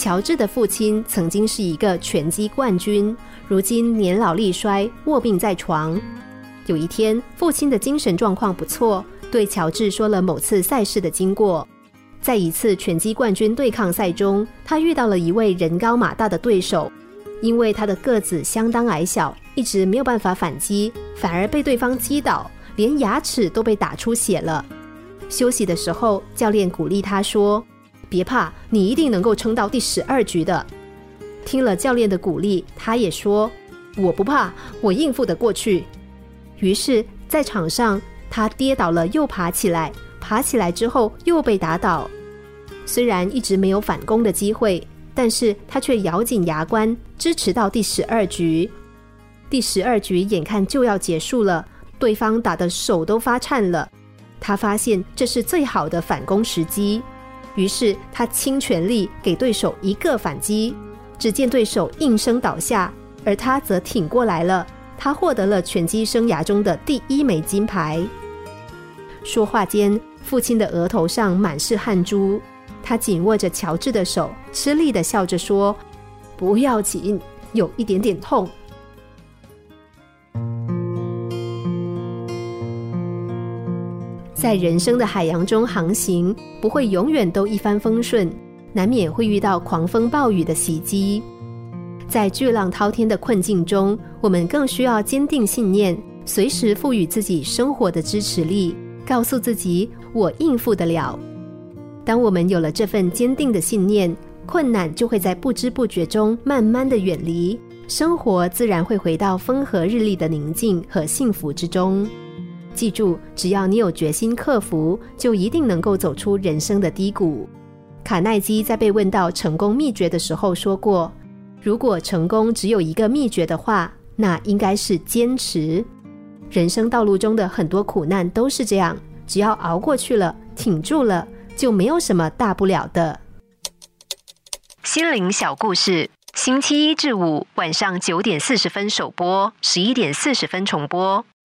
乔治的父亲曾经是一个拳击冠军，如今年老力衰，卧病在床。有一天，父亲的精神状况不错，对乔治说了某次赛事的经过。在一次拳击冠军对抗赛中，他遇到了一位人高马大的对手，因为他的个子相当矮小，一直没有办法反击，反而被对方击倒，连牙齿都被打出血了。休息的时候，教练鼓励他说。别怕，你一定能够撑到第十二局的。听了教练的鼓励，他也说：“我不怕，我应付得过去。”于是，在场上，他跌倒了又爬起来，爬起来之后又被打倒。虽然一直没有反攻的机会，但是他却咬紧牙关，支持到第十二局。第十二局眼看就要结束了，对方打的手都发颤了。他发现这是最好的反攻时机。于是他倾全力给对手一个反击，只见对手应声倒下，而他则挺过来了。他获得了拳击生涯中的第一枚金牌。说话间，父亲的额头上满是汗珠，他紧握着乔治的手，吃力的笑着说：“不要紧，有一点点痛。”在人生的海洋中航行，不会永远都一帆风顺，难免会遇到狂风暴雨的袭击。在巨浪滔天的困境中，我们更需要坚定信念，随时赋予自己生活的支持力，告诉自己我应付得了。当我们有了这份坚定的信念，困难就会在不知不觉中慢慢的远离，生活自然会回到风和日丽的宁静和幸福之中。记住，只要你有决心克服，就一定能够走出人生的低谷。卡耐基在被问到成功秘诀的时候说过：“如果成功只有一个秘诀的话，那应该是坚持。人生道路中的很多苦难都是这样，只要熬过去了，挺住了，就没有什么大不了的。”心灵小故事，星期一至五晚上九点四十分首播，十一点四十分重播。